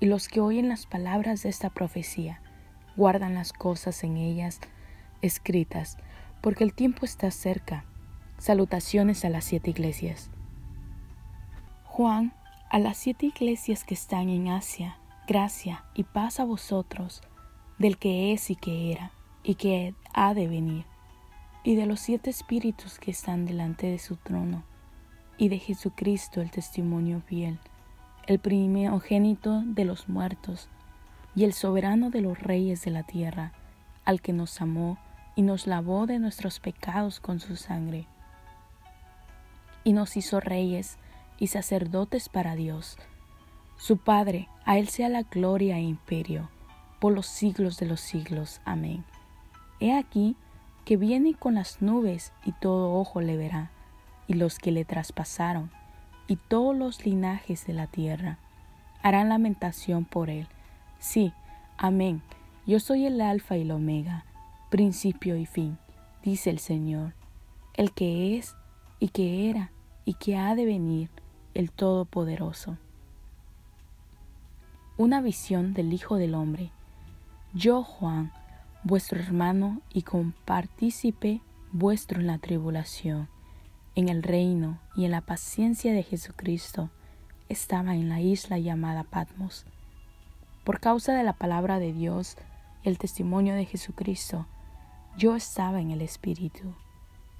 y los que oyen las palabras de esta profecía guardan las cosas en ellas escritas, porque el tiempo está cerca. Salutaciones a las siete iglesias. Juan, a las siete iglesias que están en Asia, gracia y paz a vosotros, del que es y que era, y que ha de venir, y de los siete espíritus que están delante de su trono, y de Jesucristo el testimonio fiel el primogénito de los muertos y el soberano de los reyes de la tierra, al que nos amó y nos lavó de nuestros pecados con su sangre, y nos hizo reyes y sacerdotes para Dios. Su Padre, a Él sea la gloria e imperio, por los siglos de los siglos. Amén. He aquí que viene con las nubes y todo ojo le verá, y los que le traspasaron y todos los linajes de la tierra harán lamentación por él. Sí, amén. Yo soy el alfa y el omega, principio y fin, dice el Señor, el que es y que era y que ha de venir, el Todopoderoso. Una visión del Hijo del Hombre. Yo, Juan, vuestro hermano y compartícipe vuestro en la tribulación en el reino y en la paciencia de Jesucristo, estaba en la isla llamada Patmos. Por causa de la palabra de Dios y el testimonio de Jesucristo, yo estaba en el Espíritu,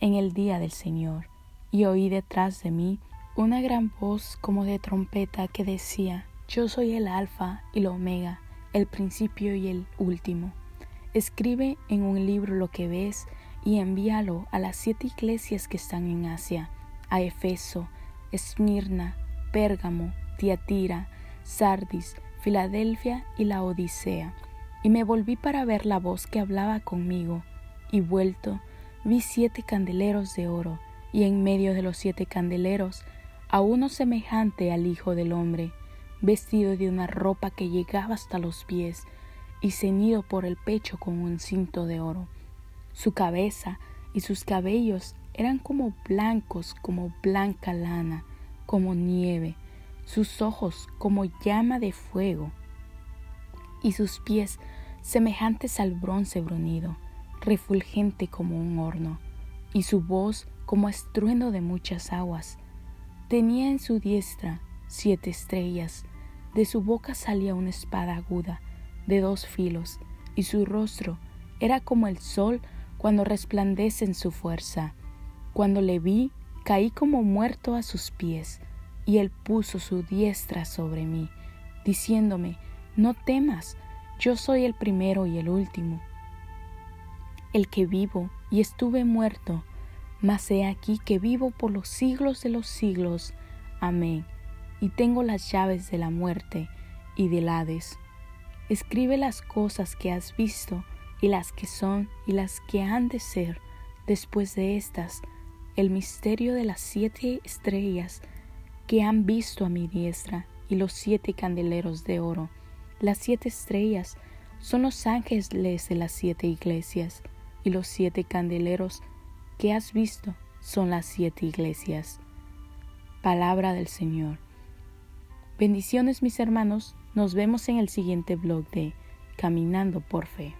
en el día del Señor, y oí detrás de mí una gran voz como de trompeta que decía, Yo soy el Alfa y el Omega, el principio y el último. Escribe en un libro lo que ves y envíalo a las siete iglesias que están en Asia, a Efeso, Esmirna, Pérgamo, Tiatira, Sardis, Filadelfia y la Odisea. Y me volví para ver la voz que hablaba conmigo, y vuelto vi siete candeleros de oro, y en medio de los siete candeleros a uno semejante al Hijo del Hombre, vestido de una ropa que llegaba hasta los pies, y ceñido por el pecho con un cinto de oro su cabeza y sus cabellos eran como blancos, como blanca lana, como nieve, sus ojos como llama de fuego, y sus pies semejantes al bronce brunido, refulgente como un horno, y su voz como estruendo de muchas aguas. Tenía en su diestra siete estrellas, de su boca salía una espada aguda de dos filos, y su rostro era como el sol cuando resplandece en su fuerza. Cuando le vi, caí como muerto a sus pies, y él puso su diestra sobre mí, diciéndome, no temas, yo soy el primero y el último, el que vivo y estuve muerto, mas he aquí que vivo por los siglos de los siglos. Amén. Y tengo las llaves de la muerte y del Hades. Escribe las cosas que has visto, y las que son y las que han de ser después de estas, el misterio de las siete estrellas que han visto a mi diestra y los siete candeleros de oro. Las siete estrellas son los ángeles de las siete iglesias y los siete candeleros que has visto son las siete iglesias. Palabra del Señor. Bendiciones mis hermanos, nos vemos en el siguiente blog de Caminando por Fe.